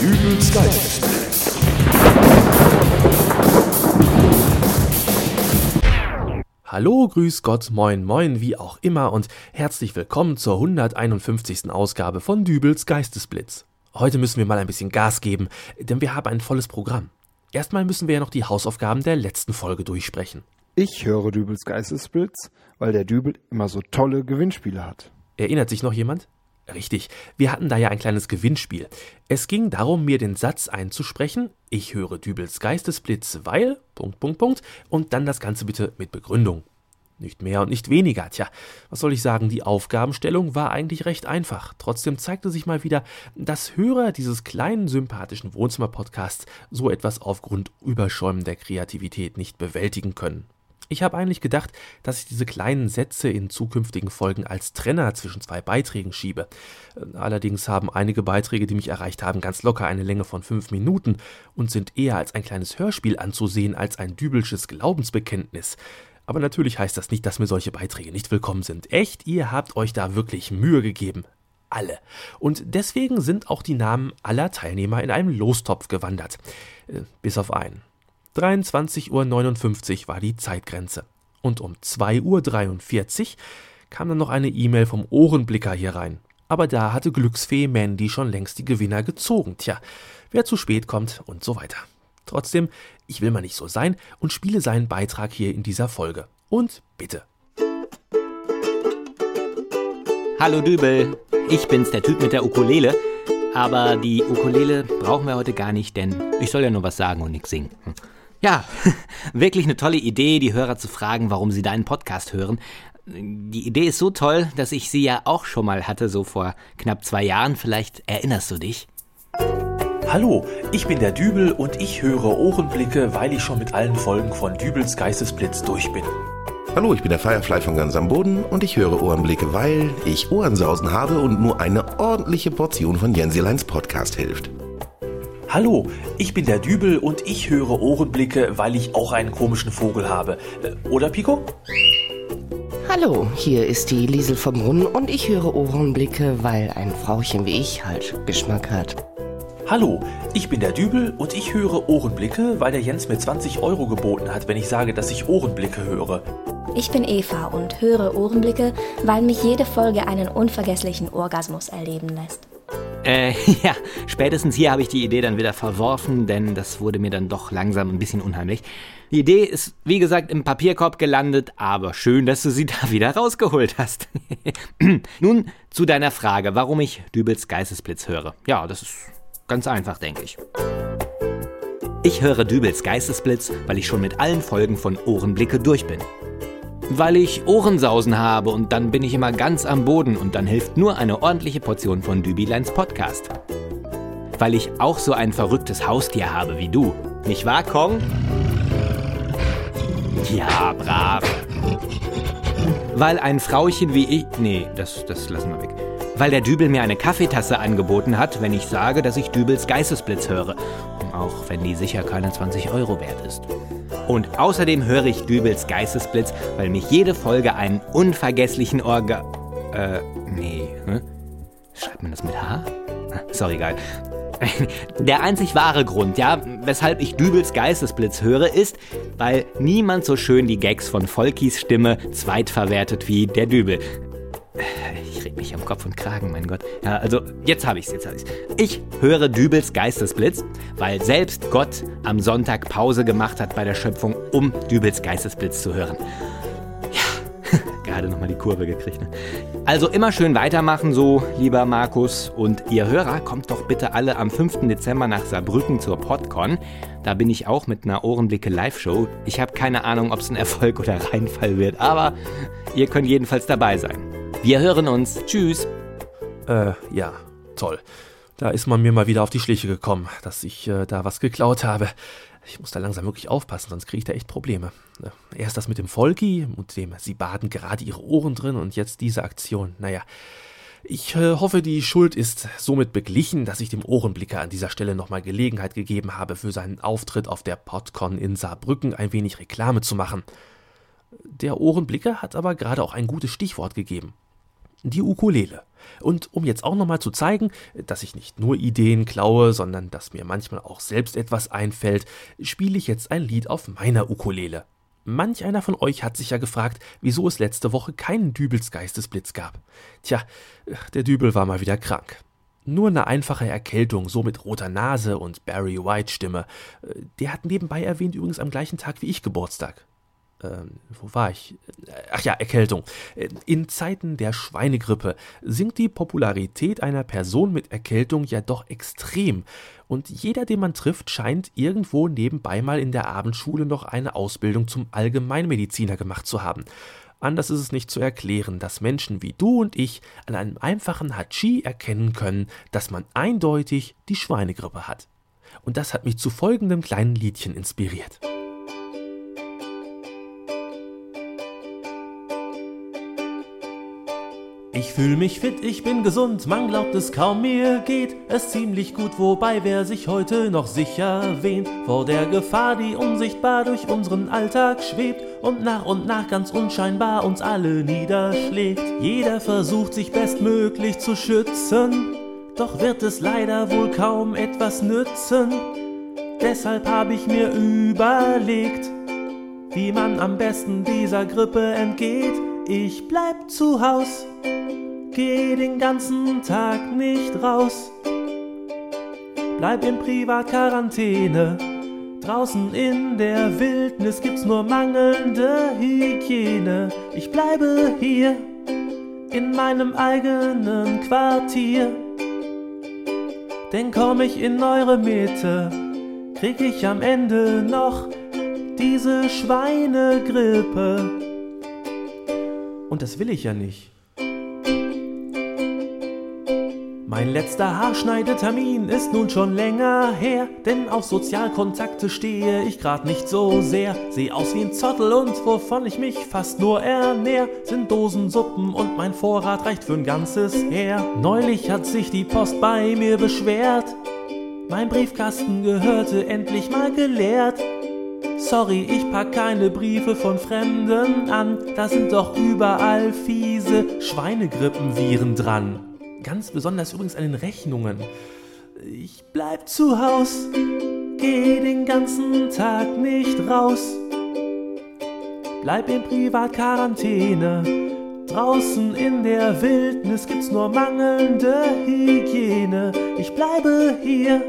Dübels Geistesblitz. Hallo, grüß Gott, moin, moin, wie auch immer und herzlich willkommen zur 151. Ausgabe von Dübels Geistesblitz. Heute müssen wir mal ein bisschen Gas geben, denn wir haben ein volles Programm. Erstmal müssen wir ja noch die Hausaufgaben der letzten Folge durchsprechen. Ich höre Dübels Geistesblitz, weil der Dübel immer so tolle Gewinnspiele hat. Erinnert sich noch jemand? Richtig, wir hatten da ja ein kleines Gewinnspiel. Es ging darum, mir den Satz einzusprechen, ich höre Dübels Geistesblitz, weil, Punkt, Punkt, Punkt, und dann das Ganze bitte mit Begründung. Nicht mehr und nicht weniger. Tja, was soll ich sagen, die Aufgabenstellung war eigentlich recht einfach. Trotzdem zeigte sich mal wieder, dass Hörer dieses kleinen sympathischen Wohnzimmer-Podcasts so etwas aufgrund überschäumender Kreativität nicht bewältigen können. Ich habe eigentlich gedacht, dass ich diese kleinen Sätze in zukünftigen Folgen als Trenner zwischen zwei Beiträgen schiebe. Allerdings haben einige Beiträge, die mich erreicht haben, ganz locker eine Länge von fünf Minuten und sind eher als ein kleines Hörspiel anzusehen als ein dübelsches Glaubensbekenntnis. Aber natürlich heißt das nicht, dass mir solche Beiträge nicht willkommen sind. Echt, ihr habt euch da wirklich Mühe gegeben. Alle. Und deswegen sind auch die Namen aller Teilnehmer in einem Lostopf gewandert. Äh, bis auf einen. 23.59 Uhr war die Zeitgrenze. Und um 2.43 Uhr kam dann noch eine E-Mail vom Ohrenblicker hier rein. Aber da hatte Glücksfee Mandy schon längst die Gewinner gezogen. Tja, wer zu spät kommt und so weiter. Trotzdem, ich will mal nicht so sein und spiele seinen Beitrag hier in dieser Folge. Und bitte. Hallo Dübel, ich bin's, der Typ mit der Ukulele. Aber die Ukulele brauchen wir heute gar nicht, denn ich soll ja nur was sagen und nichts singen. Ja, wirklich eine tolle Idee, die Hörer zu fragen, warum sie deinen Podcast hören. Die Idee ist so toll, dass ich sie ja auch schon mal hatte, so vor knapp zwei Jahren. Vielleicht erinnerst du dich. Hallo, ich bin der Dübel und ich höre Ohrenblicke, weil ich schon mit allen Folgen von Dübels Geistesblitz durch bin. Hallo, ich bin der Firefly von ganz am Boden und ich höre Ohrenblicke, weil ich Ohrensausen habe und nur eine ordentliche Portion von Jensileins Podcast hilft. Hallo, ich bin der Dübel und ich höre Ohrenblicke, weil ich auch einen komischen Vogel habe. Äh, oder, Pico? Hallo, hier ist die Liesel vom Brunnen und ich höre Ohrenblicke, weil ein Frauchen wie ich halt Geschmack hat. Hallo, ich bin der Dübel und ich höre Ohrenblicke, weil der Jens mir 20 Euro geboten hat, wenn ich sage, dass ich Ohrenblicke höre. Ich bin Eva und höre Ohrenblicke, weil mich jede Folge einen unvergesslichen Orgasmus erleben lässt. Äh, ja, spätestens hier habe ich die Idee dann wieder verworfen, denn das wurde mir dann doch langsam ein bisschen unheimlich. Die Idee ist, wie gesagt, im Papierkorb gelandet, aber schön, dass du sie da wieder rausgeholt hast. Nun zu deiner Frage, warum ich Dübels Geistesblitz höre. Ja, das ist ganz einfach, denke ich. Ich höre Dübels Geistesblitz, weil ich schon mit allen Folgen von Ohrenblicke durch bin weil ich Ohrensausen habe und dann bin ich immer ganz am Boden und dann hilft nur eine ordentliche Portion von Dübileins Podcast. Weil ich auch so ein verrücktes Haustier habe wie du. Nicht wahr, Kong? Ja, brav. Weil ein Frauchen wie ich. Nee, das, das lassen wir weg. Weil der Dübel mir eine Kaffeetasse angeboten hat, wenn ich sage, dass ich Dübels Geistesblitz höre. Auch wenn die sicher keine 20 Euro wert ist. Und außerdem höre ich Dübels Geistesblitz, weil mich jede Folge einen unvergesslichen Orga... Äh, nee, hm? Schreibt man das mit H? Ah, sorry, egal. Der einzig wahre Grund, ja, weshalb ich Dübels Geistesblitz höre, ist, weil niemand so schön die Gags von Volkis Stimme zweitverwertet wie der Dübel. Reg mich am Kopf und Kragen, mein Gott. Ja, also, jetzt habe ich's, jetzt habe ich's. Ich höre Dübels Geistesblitz, weil selbst Gott am Sonntag Pause gemacht hat bei der Schöpfung, um Dübels Geistesblitz zu hören. Ja, gerade nochmal die Kurve gekriegt. Ne? Also immer schön weitermachen so, lieber Markus. Und ihr Hörer, kommt doch bitte alle am 5. Dezember nach Saarbrücken zur PodCon. Da bin ich auch mit einer Ohrenblicke Live-Show. Ich habe keine Ahnung, ob es ein Erfolg oder Reinfall wird, aber ihr könnt jedenfalls dabei sein. Wir hören uns. Tschüss. Äh, ja, toll. Da ist man mir mal wieder auf die Schliche gekommen, dass ich äh, da was geklaut habe. Ich muss da langsam wirklich aufpassen, sonst kriege ich da echt Probleme. Äh, erst das mit dem Volki und dem Sie baden gerade Ihre Ohren drin und jetzt diese Aktion. Naja, ich äh, hoffe, die Schuld ist somit beglichen, dass ich dem Ohrenblicker an dieser Stelle nochmal Gelegenheit gegeben habe, für seinen Auftritt auf der PodCon in Saarbrücken ein wenig Reklame zu machen. Der Ohrenblicker hat aber gerade auch ein gutes Stichwort gegeben. Die Ukulele. Und um jetzt auch nochmal zu zeigen, dass ich nicht nur Ideen klaue, sondern dass mir manchmal auch selbst etwas einfällt, spiele ich jetzt ein Lied auf meiner Ukulele. Manch einer von euch hat sich ja gefragt, wieso es letzte Woche keinen Dübels Geistesblitz gab. Tja, der Dübel war mal wieder krank. Nur eine einfache Erkältung, so mit roter Nase und Barry White Stimme. Der hat nebenbei erwähnt übrigens am gleichen Tag wie ich Geburtstag wo war ich? Ach ja, Erkältung. In Zeiten der Schweinegrippe sinkt die Popularität einer Person mit Erkältung ja doch extrem. Und jeder, den man trifft, scheint irgendwo nebenbei mal in der Abendschule noch eine Ausbildung zum Allgemeinmediziner gemacht zu haben. Anders ist es nicht zu erklären, dass Menschen wie du und ich an einem einfachen Hachi erkennen können, dass man eindeutig die Schweinegrippe hat. Und das hat mich zu folgendem kleinen Liedchen inspiriert. Ich fühl mich fit, ich bin gesund, man glaubt es kaum, mir geht es ziemlich gut, wobei wer sich heute noch sicher wähnt vor der Gefahr, die unsichtbar durch unseren Alltag schwebt und nach und nach ganz unscheinbar uns alle niederschlägt. Jeder versucht sich bestmöglich zu schützen, doch wird es leider wohl kaum etwas nützen. Deshalb habe ich mir überlegt, wie man am besten dieser Grippe entgeht. Ich bleib zu Haus Geh den ganzen Tag nicht raus. Bleib in Privatquarantäne. Draußen in der Wildnis gibt's nur mangelnde Hygiene. Ich bleibe hier in meinem eigenen Quartier. Denn komm ich in eure Mitte, krieg ich am Ende noch diese Schweinegrippe. Und das will ich ja nicht. Mein letzter Haarschneidetermin ist nun schon länger her, denn auf Sozialkontakte stehe ich grad nicht so sehr. Seh aus wie ein Zottel und wovon ich mich fast nur ernähr, sind Dosensuppen und mein Vorrat reicht für ein ganzes Heer. Neulich hat sich die Post bei mir beschwert, mein Briefkasten gehörte endlich mal geleert. Sorry, ich pack keine Briefe von Fremden an, da sind doch überall fiese Schweinegrippenviren dran. Ganz besonders übrigens an den Rechnungen. Ich bleib zu Haus, geh den ganzen Tag nicht raus. Bleib in Privatquarantäne. Draußen in der Wildnis gibt's nur mangelnde Hygiene. Ich bleibe hier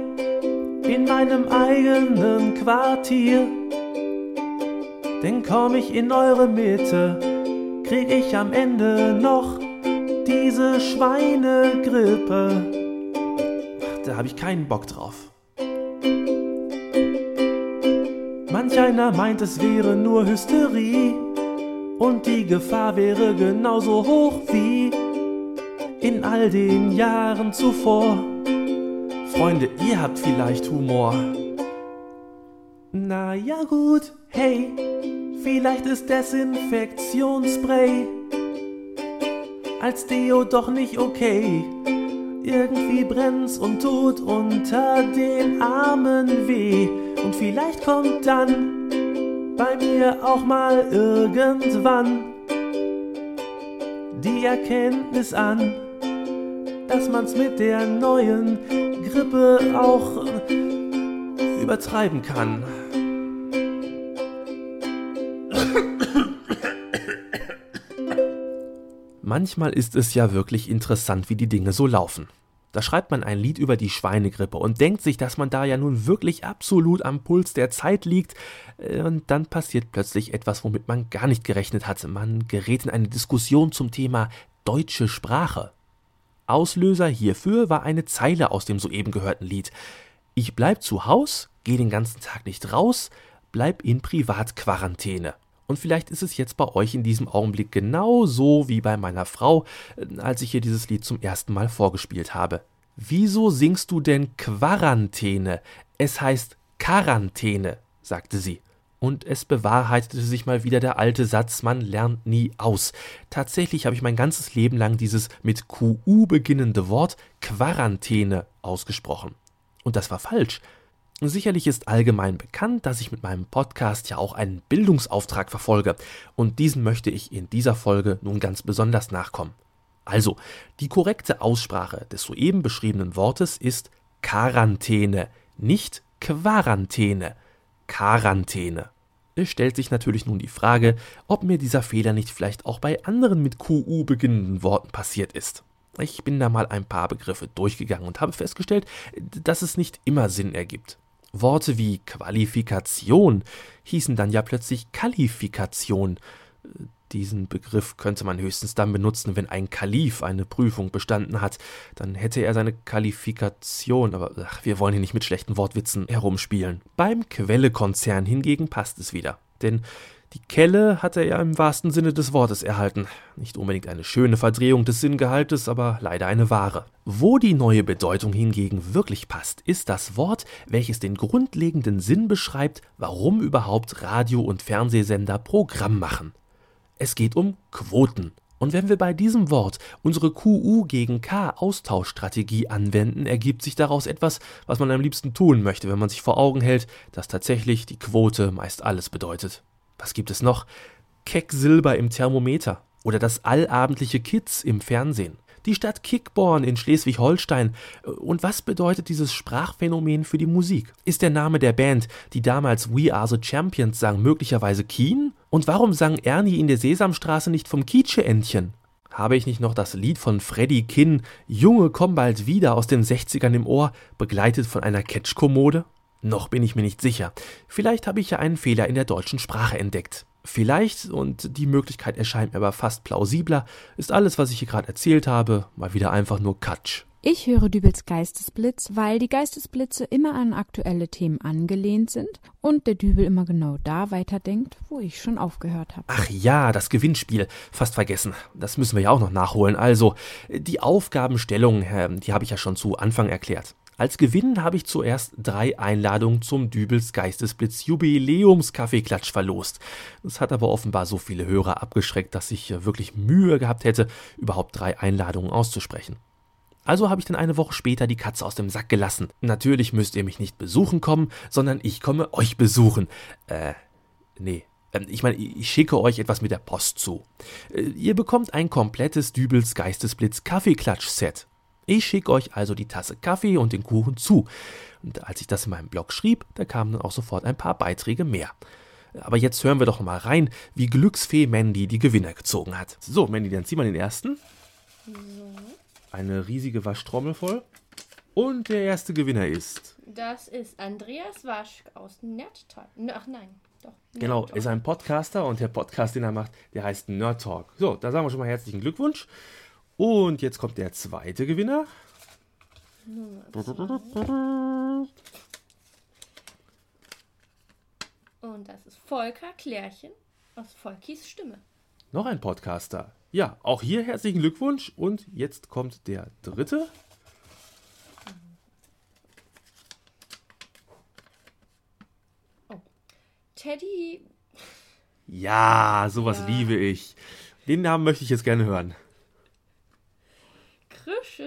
in meinem eigenen Quartier. Denn komm ich in eure Mitte, krieg ich am Ende noch diese Schweinegrippe. Da habe ich keinen Bock drauf. Manch einer meint, es wäre nur Hysterie und die Gefahr wäre genauso hoch wie in all den Jahren zuvor. Freunde, ihr habt vielleicht Humor. Na ja gut, hey, vielleicht ist Desinfektionsspray als Deo doch nicht okay. Irgendwie brennt's und tut unter den Armen weh. Und vielleicht kommt dann bei mir auch mal irgendwann die Erkenntnis an, dass man's mit der neuen Grippe auch übertreiben kann. Manchmal ist es ja wirklich interessant, wie die Dinge so laufen. Da schreibt man ein Lied über die Schweinegrippe und denkt sich, dass man da ja nun wirklich absolut am Puls der Zeit liegt. Äh, und dann passiert plötzlich etwas, womit man gar nicht gerechnet hatte. Man gerät in eine Diskussion zum Thema deutsche Sprache. Auslöser hierfür war eine Zeile aus dem soeben gehörten Lied. Ich bleib zu Haus, geh den ganzen Tag nicht raus, bleib in Privatquarantäne. Und vielleicht ist es jetzt bei euch in diesem Augenblick genau so wie bei meiner Frau, äh, als ich ihr dieses Lied zum ersten Mal vorgespielt habe. Wieso singst du denn Quarantäne? Es heißt Quarantäne, sagte sie. Und es bewahrheitete sich mal wieder der alte Satz, man lernt nie aus. Tatsächlich habe ich mein ganzes Leben lang dieses mit QU beginnende Wort Quarantäne ausgesprochen. Und das war falsch. Sicherlich ist allgemein bekannt, dass ich mit meinem Podcast ja auch einen Bildungsauftrag verfolge, und diesen möchte ich in dieser Folge nun ganz besonders nachkommen. Also, die korrekte Aussprache des soeben beschriebenen Wortes ist Quarantäne, nicht Quarantäne. Quarantäne. Es stellt sich natürlich nun die Frage, ob mir dieser Fehler nicht vielleicht auch bei anderen mit QU beginnenden Worten passiert ist. Ich bin da mal ein paar Begriffe durchgegangen und habe festgestellt, dass es nicht immer Sinn ergibt. Worte wie Qualifikation hießen dann ja plötzlich Qualifikation. Diesen Begriff könnte man höchstens dann benutzen, wenn ein Kalif eine Prüfung bestanden hat. Dann hätte er seine Qualifikation, aber ach, wir wollen hier nicht mit schlechten Wortwitzen herumspielen. Beim Quelle-Konzern hingegen passt es wieder. Denn die Kelle hat er ja im wahrsten Sinne des Wortes erhalten. Nicht unbedingt eine schöne Verdrehung des Sinngehaltes, aber leider eine wahre. Wo die neue Bedeutung hingegen wirklich passt, ist das Wort, welches den grundlegenden Sinn beschreibt, warum überhaupt Radio- und Fernsehsender Programm machen. Es geht um Quoten. Und wenn wir bei diesem Wort unsere QU gegen K Austauschstrategie anwenden, ergibt sich daraus etwas, was man am liebsten tun möchte, wenn man sich vor Augen hält, dass tatsächlich die Quote meist alles bedeutet. Was gibt es noch? Kecksilber im Thermometer oder das allabendliche Kids im Fernsehen. Die Stadt Kickborn in Schleswig-Holstein. Und was bedeutet dieses Sprachphänomen für die Musik? Ist der Name der Band, die damals We Are the Champions sang, möglicherweise Keen? Und warum sang Ernie in der Sesamstraße nicht vom Kietsche-Entchen? Habe ich nicht noch das Lied von Freddy Kinn, Junge, komm bald wieder aus den 60ern im Ohr, begleitet von einer Catchkommode? Noch bin ich mir nicht sicher. Vielleicht habe ich ja einen Fehler in der deutschen Sprache entdeckt. Vielleicht, und die Möglichkeit erscheint mir aber fast plausibler, ist alles, was ich hier gerade erzählt habe, mal wieder einfach nur Katsch. Ich höre Dübels Geistesblitz, weil die Geistesblitze immer an aktuelle Themen angelehnt sind und der Dübel immer genau da weiterdenkt, wo ich schon aufgehört habe. Ach ja, das Gewinnspiel. Fast vergessen. Das müssen wir ja auch noch nachholen. Also, die Aufgabenstellung, die habe ich ja schon zu Anfang erklärt. Als Gewinn habe ich zuerst drei Einladungen zum Dübels Geistesblitz Jubiläums Kaffeeklatsch verlost. Das hat aber offenbar so viele Hörer abgeschreckt, dass ich wirklich Mühe gehabt hätte, überhaupt drei Einladungen auszusprechen. Also habe ich dann eine Woche später die Katze aus dem Sack gelassen. Natürlich müsst ihr mich nicht besuchen kommen, sondern ich komme euch besuchen. Äh, nee, ähm, ich meine, ich schicke euch etwas mit der Post zu. Äh, ihr bekommt ein komplettes Dübels Geistesblitz Kaffeeklatsch-Set. Ich schicke euch also die Tasse Kaffee und den Kuchen zu. Und als ich das in meinem Blog schrieb, da kamen dann auch sofort ein paar Beiträge mehr. Aber jetzt hören wir doch mal rein, wie Glücksfee Mandy die Gewinner gezogen hat. So, Mandy, dann zieh mal den ersten. Eine riesige Waschtrommel voll. Und der erste Gewinner ist. Das ist Andreas Wasch aus Nerdtalk. Ach nein, doch. Genau, ist ein Podcaster und der Podcast, den er macht, der heißt Nerd Talk. So, da sagen wir schon mal herzlichen Glückwunsch. Und jetzt kommt der zweite Gewinner. Und das ist Volker Klärchen aus Volkis Stimme. Noch ein Podcaster. Ja, auch hier herzlichen Glückwunsch. Und jetzt kommt der dritte. Oh. Teddy. Ja, sowas ja. liebe ich. Den Namen möchte ich jetzt gerne hören.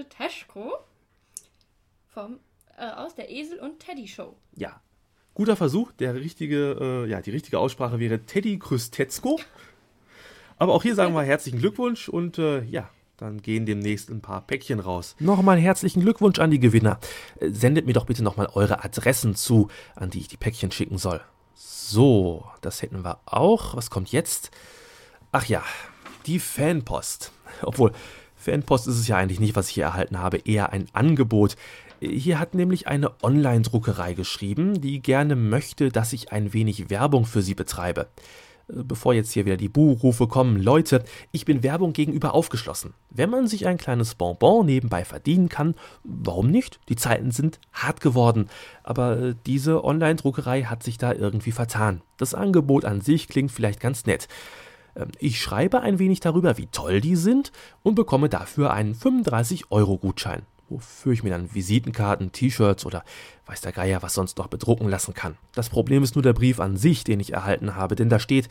Teschko vom, äh, aus der Esel und Teddy Show. Ja, guter Versuch. Der richtige, äh, ja, die richtige Aussprache wäre Teddy Krüstetzko. Aber auch hier sagen wir herzlichen Glückwunsch und äh, ja, dann gehen demnächst ein paar Päckchen raus. Nochmal herzlichen Glückwunsch an die Gewinner. Äh, sendet mir doch bitte nochmal eure Adressen zu, an die ich die Päckchen schicken soll. So, das hätten wir auch. Was kommt jetzt? Ach ja, die Fanpost. Obwohl, Fanpost ist es ja eigentlich nicht, was ich hier erhalten habe, eher ein Angebot. Hier hat nämlich eine Online-Druckerei geschrieben, die gerne möchte, dass ich ein wenig Werbung für sie betreibe. Bevor jetzt hier wieder die Buhrufe kommen, Leute, ich bin Werbung gegenüber aufgeschlossen. Wenn man sich ein kleines Bonbon nebenbei verdienen kann, warum nicht? Die Zeiten sind hart geworden. Aber äh, diese Online-Druckerei hat sich da irgendwie vertan. Das Angebot an sich klingt vielleicht ganz nett. Ähm, ich schreibe ein wenig darüber, wie toll die sind und bekomme dafür einen 35-Euro-Gutschein, wofür ich mir dann Visitenkarten, T-Shirts oder weiß der Geier was sonst noch bedrucken lassen kann. Das Problem ist nur der Brief an sich, den ich erhalten habe, denn da steht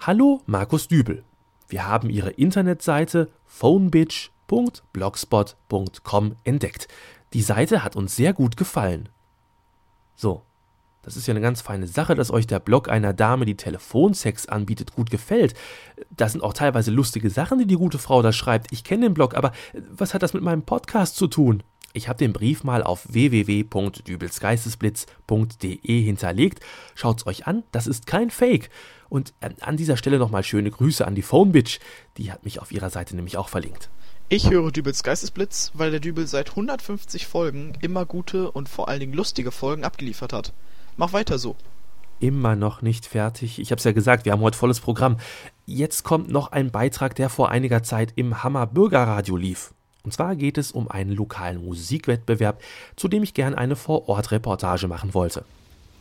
Hallo Markus Dübel. Wir haben Ihre Internetseite phonebitch.blogspot.com entdeckt. Die Seite hat uns sehr gut gefallen. So, Das ist ja eine ganz feine Sache, dass euch der Blog einer Dame, die Telefonsex anbietet, gut gefällt. Da sind auch teilweise lustige Sachen, die die gute Frau da schreibt. Ich kenne den Blog, aber was hat das mit meinem Podcast zu tun? Ich habe den Brief mal auf www.dübelsgeistesblitz.de hinterlegt. Schaut's euch an, das ist kein Fake. Und äh, an dieser Stelle nochmal schöne Grüße an die Phonebitch. Die hat mich auf ihrer Seite nämlich auch verlinkt. Ich höre Dübels Geistesblitz, weil der Dübel seit 150 Folgen immer gute und vor allen Dingen lustige Folgen abgeliefert hat. Mach weiter so. Immer noch nicht fertig. Ich hab's ja gesagt, wir haben heute volles Programm. Jetzt kommt noch ein Beitrag, der vor einiger Zeit im Hammer Bürgerradio lief. Und zwar geht es um einen lokalen Musikwettbewerb, zu dem ich gern eine Vor-Ort-Reportage machen wollte.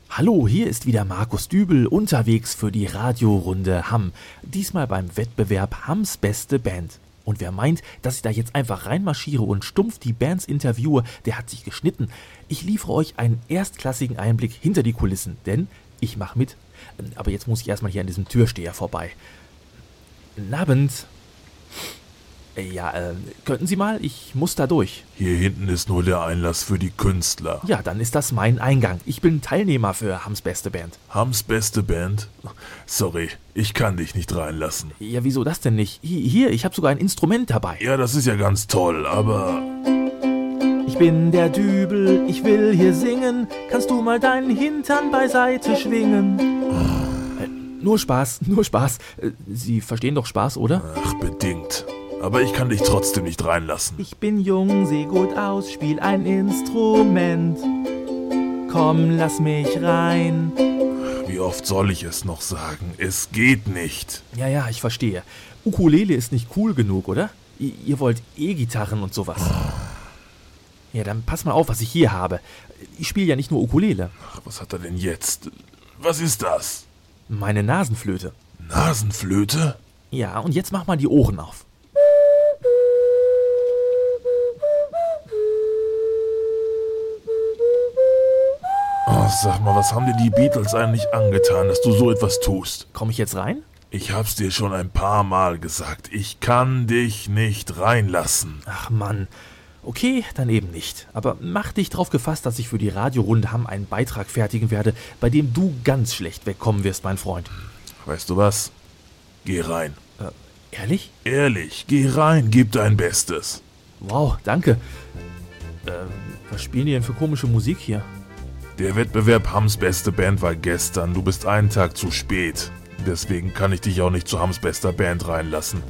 Hallo, hier ist wieder Markus Dübel unterwegs für die Radiorunde Hamm. Diesmal beim Wettbewerb Hamms beste Band. Und wer meint, dass ich da jetzt einfach reinmarschiere und stumpf die Bands interviewe, der hat sich geschnitten. Ich liefere euch einen erstklassigen Einblick hinter die Kulissen, denn ich mache mit. Aber jetzt muss ich erstmal hier an diesem Türsteher vorbei. Guten Abend. Ja, äh, könnten Sie mal? Ich muss da durch. Hier hinten ist nur der Einlass für die Künstler. Ja, dann ist das mein Eingang. Ich bin Teilnehmer für Hams beste Band. Hams beste Band? Sorry, ich kann dich nicht reinlassen. Ja, wieso das denn nicht? Hier, ich habe sogar ein Instrument dabei. Ja, das ist ja ganz toll, aber... Ich bin der Dübel, ich will hier singen. Kannst du mal deinen Hintern beiseite schwingen? Äh, nur Spaß, nur Spaß. Äh, Sie verstehen doch Spaß, oder? Ach, bedingt aber ich kann dich trotzdem nicht reinlassen. Ich bin jung, seh gut aus, spiel ein Instrument. Komm, lass mich rein. Wie oft soll ich es noch sagen? Es geht nicht. Ja, ja, ich verstehe. Ukulele ist nicht cool genug, oder? I ihr wollt E-Gitarren und sowas. Ja, dann pass mal auf, was ich hier habe. Ich spiele ja nicht nur Ukulele. Ach, was hat er denn jetzt? Was ist das? Meine Nasenflöte. Nasenflöte? Ja, und jetzt mach mal die Ohren auf. Oh, sag mal, was haben dir die Beatles eigentlich angetan, dass du so etwas tust? Komm ich jetzt rein? Ich hab's dir schon ein paar Mal gesagt. Ich kann dich nicht reinlassen. Ach Mann. Okay, dann eben nicht. Aber mach dich drauf gefasst, dass ich für die Radiorunde Hamm einen Beitrag fertigen werde, bei dem du ganz schlecht wegkommen wirst, mein Freund. Weißt du was? Geh rein. Äh, ehrlich? Ehrlich, geh rein, gib dein Bestes. Wow, danke. Ähm, was spielen die denn für komische Musik hier? Der Wettbewerb Hams beste Band war gestern. Du bist einen Tag zu spät. Deswegen kann ich dich auch nicht zu Hams bester Band reinlassen.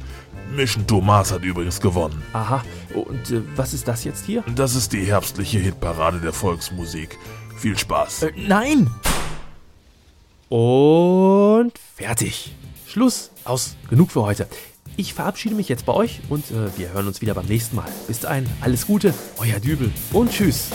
Mission Thomas hat übrigens gewonnen. Aha. Und äh, was ist das jetzt hier? Das ist die herbstliche Hitparade der Volksmusik. Viel Spaß. Äh, nein! Und fertig. Schluss. Aus. Genug für heute. Ich verabschiede mich jetzt bei euch und äh, wir hören uns wieder beim nächsten Mal. Bis dahin, alles Gute, euer Dübel und tschüss.